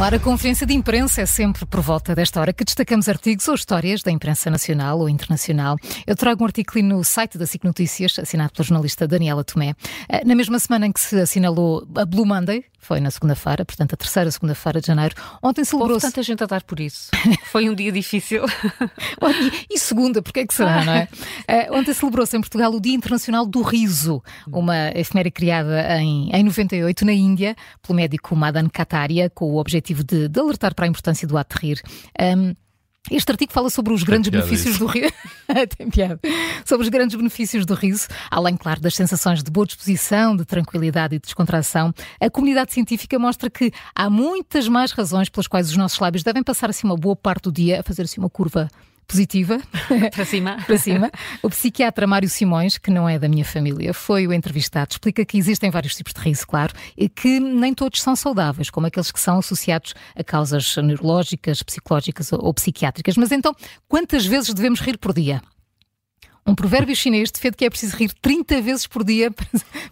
Ar, a conferência de imprensa é sempre por volta desta hora que destacamos artigos ou histórias da imprensa nacional ou internacional. Eu trago um artigo no site da SIC Notícias, assinado pela jornalista Daniela Tomé. Eh, na mesma semana em que se assinalou a Blue Monday, foi na segunda-feira, portanto a terceira segunda-feira de janeiro, ontem celebrou-se... Tanta gente a dar por isso. Foi um dia difícil. e, e segunda, porque é que será, não é? Uh, ontem celebrou-se em Portugal o Dia Internacional do Riso, uma efeméride criada em, em 98 na Índia pelo médico Madan Kataria, com o objetivo de, de alertar para a importância do ato de rir. Um, este artigo fala sobre os grandes benefícios isso. do riso. Tem piada. Sobre os grandes benefícios do riso, além, claro, das sensações de boa disposição, de tranquilidade e de descontração. A comunidade científica mostra que há muitas mais razões pelas quais os nossos lábios devem passar assim uma boa parte do dia a fazer assim uma curva positiva. Para cima. para cima. O psiquiatra Mário Simões, que não é da minha família, foi o entrevistado. Explica que existem vários tipos de riso, claro, e que nem todos são saudáveis, como aqueles que são associados a causas neurológicas, psicológicas ou psiquiátricas. Mas então, quantas vezes devemos rir por dia? Um provérbio chinês defende que é preciso rir 30 vezes por dia para,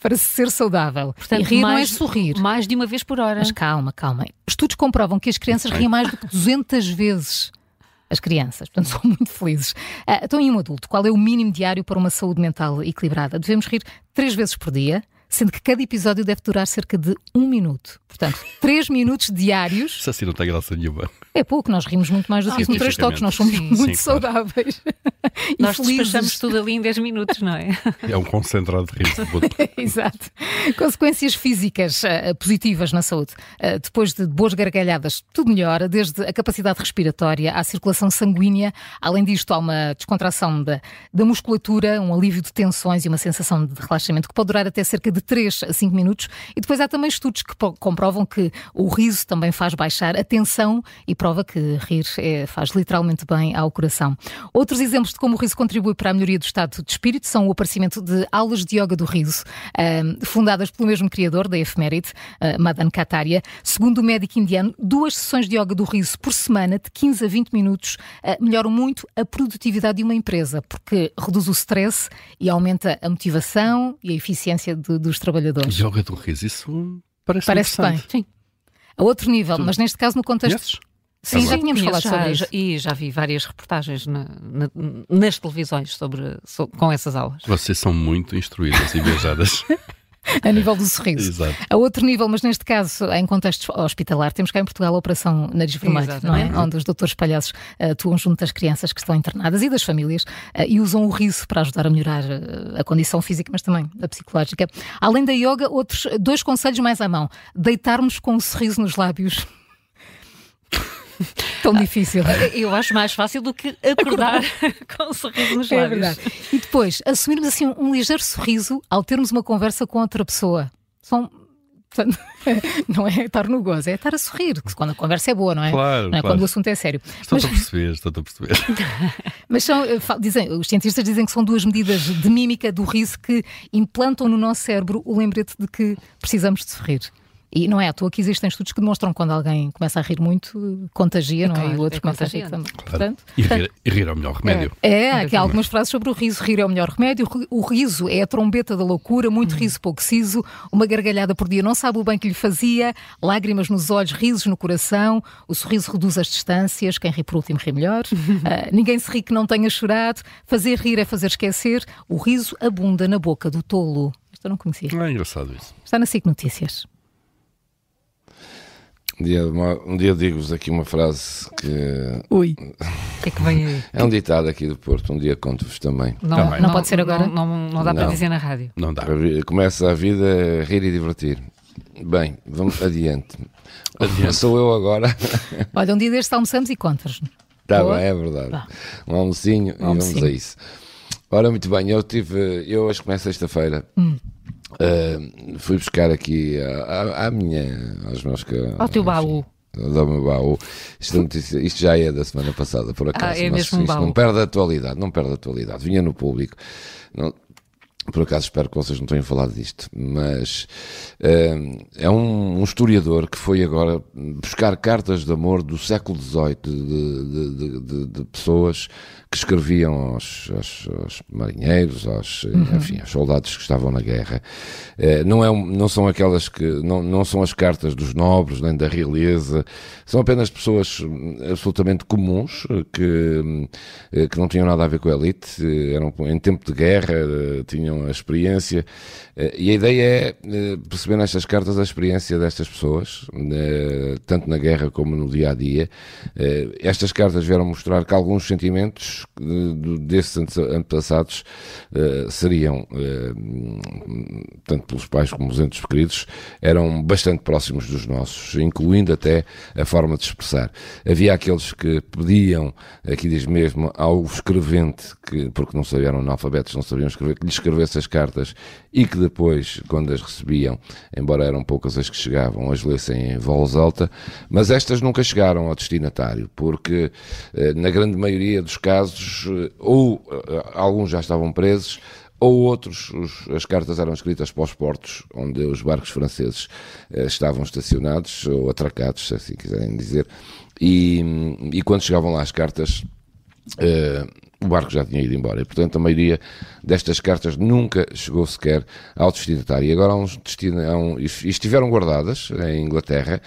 para ser saudável. Portanto, e rir mais, não é sorrir. Mais de uma vez por hora. Mas calma, calma. Estudos comprovam que as crianças riem mais do que 200 vezes as crianças, portanto são muito felizes. Uh, então, em um adulto, qual é o mínimo diário para uma saúde mental equilibrada? Devemos rir três vezes por dia, sendo que cada episódio deve durar cerca de um minuto. Portanto, três minutos diários. Isso assim não tem graça nenhuma. É pouco, nós rimos muito mais do que com três toques, nós somos sim, muito sim, saudáveis. Claro. nós felizes. despachamos tudo ali em 10 minutos, não é? É um concentrado de riso. Exato. Consequências físicas uh, positivas na saúde. Uh, depois de boas gargalhadas, tudo melhora, desde a capacidade respiratória à circulação sanguínea. Além disto, há uma descontração da, da musculatura, um alívio de tensões e uma sensação de relaxamento que pode durar até cerca de 3 a 5 minutos. E depois há também estudos que comprovam que o riso também faz baixar a tensão e prova que rir é, faz literalmente bem ao coração. Outros exemplos de como o riso contribui para a melhoria do estado de espírito são o aparecimento de aulas de yoga do riso, fundadas pelo mesmo criador da efeméride, uh, Madan Kataria. Segundo o médico indiano, duas sessões de yoga do riso por semana, de 15 a 20 minutos, uh, melhoram muito a produtividade de uma empresa, porque reduz o stress e aumenta a motivação e a eficiência de, dos trabalhadores. Yoga do riso, isso parece, parece bem. Sim. A outro nível, tu... mas neste caso no contexto. Conheces? Sim, já tínhamos falado sobre isso. E já vi várias reportagens na, na, nas televisões sobre, sobre, com essas aulas. Vocês são muito instruídas e viajadas. a nível do sorriso. Exato. A outro nível, mas neste caso, em contexto hospitalar, temos cá em Portugal a Operação Nariz Vermelho, não é? Onde os doutores palhaços uh, atuam junto das crianças que estão internadas e das famílias uh, e usam o riso para ajudar a melhorar uh, a condição física, mas também a psicológica. Além da yoga, outros dois conselhos mais à mão: deitarmos com um sorriso nos lábios Tão difícil. Eu acho mais fácil do que acordar, com um sorriso nos é lábios. É verdade. E depois, assumirmos assim um ligeiro sorriso ao termos uma conversa com outra pessoa. São Portanto, não é estar no gozo, é estar a sorrir, quando a conversa é boa, não é? Claro, não é claro. quando o assunto é sério. Estou mas... a perceber, estou a perceber. mas são, eh, dizem, os cientistas dizem que são duas medidas de mímica do riso que implantam no nosso cérebro o lembrete de que precisamos de sorrir. E não é à toa que existem estudos que demonstram que quando alguém começa a rir muito, contagia, não é? e o outro é começa a rir também. Claro. Portanto, e, rir, e rir é o melhor remédio. É, é aqui há algumas frases sobre o riso. Rir é o melhor remédio. O riso é a trombeta da loucura, muito hum. riso, pouco siso. Uma gargalhada por dia não sabe o bem que lhe fazia. Lágrimas nos olhos, risos no coração. O sorriso reduz as distâncias. Quem ri por último ri melhor. uh, ninguém se ri que não tenha chorado. Fazer rir é fazer esquecer. O riso abunda na boca do tolo. Isto eu não conhecia. É engraçado isso. Está na SIC Notícias. Um dia, um dia digo-vos aqui uma frase que. Ui! O que é que vem aí? É um ditado aqui do Porto, um dia conto-vos também. Não, também. não, não, pode ser agora? Não, não, não dá para dizer na rádio. Não dá. Começa a vida a rir e divertir. Bem, vamos adiante. adiante. Sou eu agora. Olha, um dia destes almoçamos e contas. Está bem, é verdade. Tá. Um almocinho um e almocinho. vamos a isso. Ora, muito bem, eu tive. Eu hoje começo sexta-feira. Hum. Uh, fui buscar aqui à, à minha, aos meus ao teu baú. Do meu baú. Isto, isto, já é da semana passada, por acaso. Ah, é mas mesmo isto baú. não perde a atualidade, não perde a atualidade. Vinha no público. Não, por acaso espero que vocês não tenham falado disto, mas uh, é um, um, historiador que foi agora buscar cartas de amor do século XVIII de, de, de, de pessoas que escreviam aos, aos, aos marinheiros, aos, uhum. enfim, aos soldados que estavam na guerra. Uh, não, é, não são aquelas que, não, não são as cartas dos nobres, nem da realeza, são apenas pessoas absolutamente comuns, que, eh, que não tinham nada a ver com a elite, eram em tempo de guerra, tinham tenham a experiência. Eh, e a ideia é eh, perceber nestas cartas a experiência destas pessoas, eh, tanto na guerra como no dia a dia. Estas cartas vieram mostrar que alguns sentimentos desses antepassados seriam, tanto pelos pais como os entes queridos, eram bastante próximos dos nossos, incluindo até a forma de expressar. Havia aqueles que pediam, aqui diz mesmo, ao escrevente, que, porque não sabiam analfabetos, não sabiam escrever, que lhe escrevesse essas cartas e que depois, quando as recebiam, embora eram poucas as que chegavam, as lessem em voz alta, mas estas nunca chegaram ao destinatário, porque eh, na grande maioria dos casos, eh, ou eh, alguns já estavam presos, ou outros, os, as cartas eram escritas para os portos onde os barcos franceses estavam estacionados ou atracados, se assim quiserem dizer, e, e quando chegavam lá as cartas, o barco já tinha ido embora. E, portanto, a maioria destas cartas nunca chegou sequer ao destinatário. E agora há uns destino, um, estiveram guardadas em Inglaterra.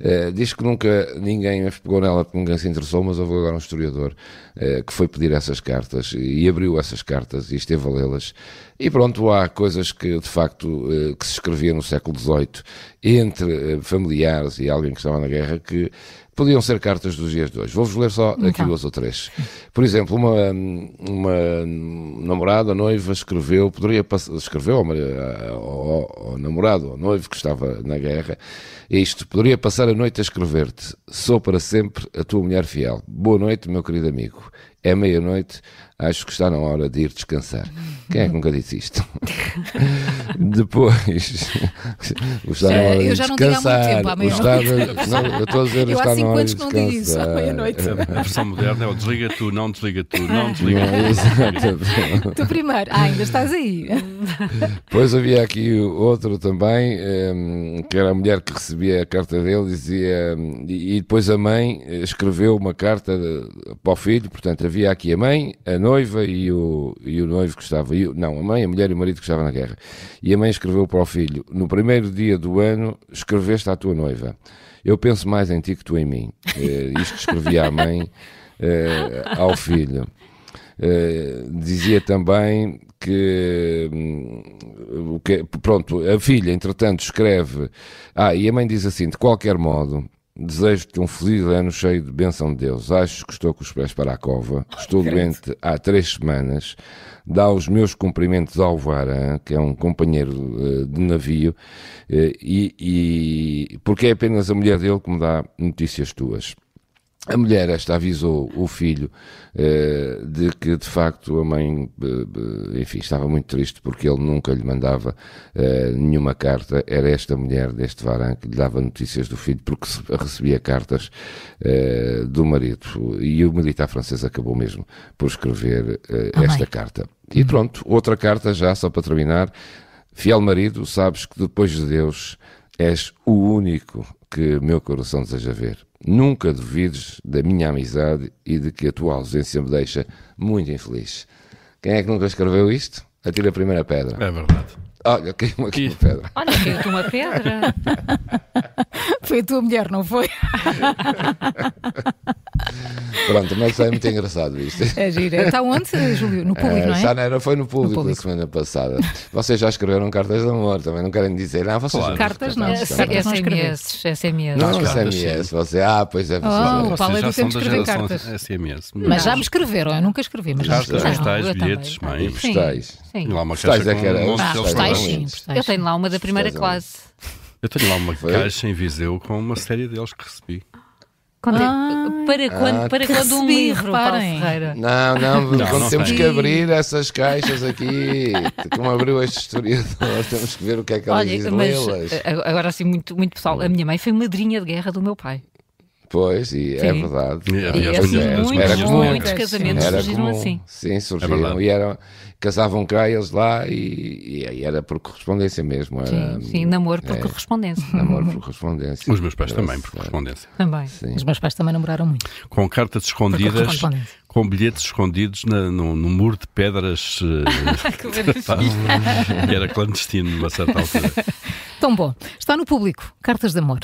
Uh, diz que nunca ninguém pegou nela porque ninguém se interessou, mas houve agora um historiador uh, que foi pedir essas cartas e abriu essas cartas e esteve a lê-las. E pronto, há coisas que de facto uh, que se escrevia no século XVIII entre familiares e alguém que estava na guerra que podiam ser cartas dos dias de hoje. Vou-vos ler só aqui então. duas ou três. Por exemplo, uma, uma namorada, noiva, escreveu, poderia escreveu ao, ao, ao namorado, ao noivo que estava na guerra, isto, poderia passar a noite a escrever-te, sou para sempre a tua mulher fiel. Boa noite, meu querido amigo. É meia-noite, acho que está na hora de ir descansar. Quem é que nunca disse isto? Depois, está na hora de eu já não descansar. Muito tempo, à meia-noite. Não, eu estou a dizer, eu está na hora de descansar. Isso, à meia-noite. A versão moderna é o desliga tu, não desliga tu, não desliga tu. tu primeiro. Ah, ainda estás aí. Depois havia aqui outro também, ehm, que era a mulher que recebia a carta dele, dizia, e depois a mãe escreveu uma carta para o filho, portanto havia aqui a mãe, a noiva e o, e o noivo que estava, e, não, a mãe, a mulher e o marido que estavam na guerra. E a mãe escreveu para o filho: No primeiro dia do ano, escreveste à tua noiva. Eu penso mais em ti que tu em mim. Uh, isto escrevia a mãe uh, ao filho. Uh, dizia também que, um, que, pronto, a filha, entretanto, escreve. Ah, e a mãe diz assim: de qualquer modo, Desejo-te um feliz ano cheio de bênção de Deus. Acho que estou com os pés para a cova. Estou doente há três semanas. Dá os meus cumprimentos ao Varan, que é um companheiro uh, de navio, uh, e, e, porque é apenas a mulher dele que me dá notícias tuas. A mulher esta avisou o filho uh, de que de facto a mãe, uh, enfim, estava muito triste porque ele nunca lhe mandava uh, nenhuma carta. Era esta mulher deste varão que lhe dava notícias do filho porque recebia cartas do marido. E o militar francês acabou mesmo por escrever esta carta. E pronto, outra carta já, só para terminar. Fiel marido, sabes que depois de Deus és o único que meu coração deseja ver. Nunca duvides da minha amizade e de que a tua ausência me deixa muito infeliz. Quem é que nunca escreveu isto? Atira a primeira pedra. É verdade. Olha, caiu-me aqui uma pedra. Olha, caiu-te uma pedra. foi a tua mulher, não foi? Pronto, mas é muito engraçado isto. É gira. Está onde, Júlio? No público, é, não é? Já era, foi no público, no público, na semana passada. Vocês já escreveram cartas de amor, também não querem dizer. Ah, vocês claro. Cartas não. SMS. SMS. Não, SMS. Você, ah, pois é. Oh, o Paulo é do tempo de escrever cartas. SMS. Mas já me escreveram, eu nunca escrevi. Mas já postais, bilhetes, mães. Postais. Sim. Lá uma caixa é que era. Postais, sim. Eu tenho lá uma da primeira classe. Eu tenho lá uma caixa em Viseu com uma série deles que recebi. Quando ah, é, para quando, ah, para quando um livro, Paulo Ferreira? Não, não, não quando não temos tem. que abrir essas caixas aqui, como abriu este historiador, temos que ver o que é que ela diz, lê-las. Agora assim, muito, muito pessoal, a minha mãe foi madrinha de guerra do meu pai. Pois, e é Sim. é verdade. E, e, assim, muitos, era comum. muitos casamentos era surgiram comum. assim. Sim, surgiram. É e eram, casavam cá eles lá e, e, era por correspondência mesmo. Era, sim, sim, namoro por é, correspondência. Namoro por correspondência. Os meus pais também, por correspondência. Também. Sim. Os meus pais também namoraram muito. Com cartas escondidas, com bilhetes escondidos na, no, no, muro de pedras. que era clandestino numa certa altura. Tão bom. Está no público. Cartas de amor.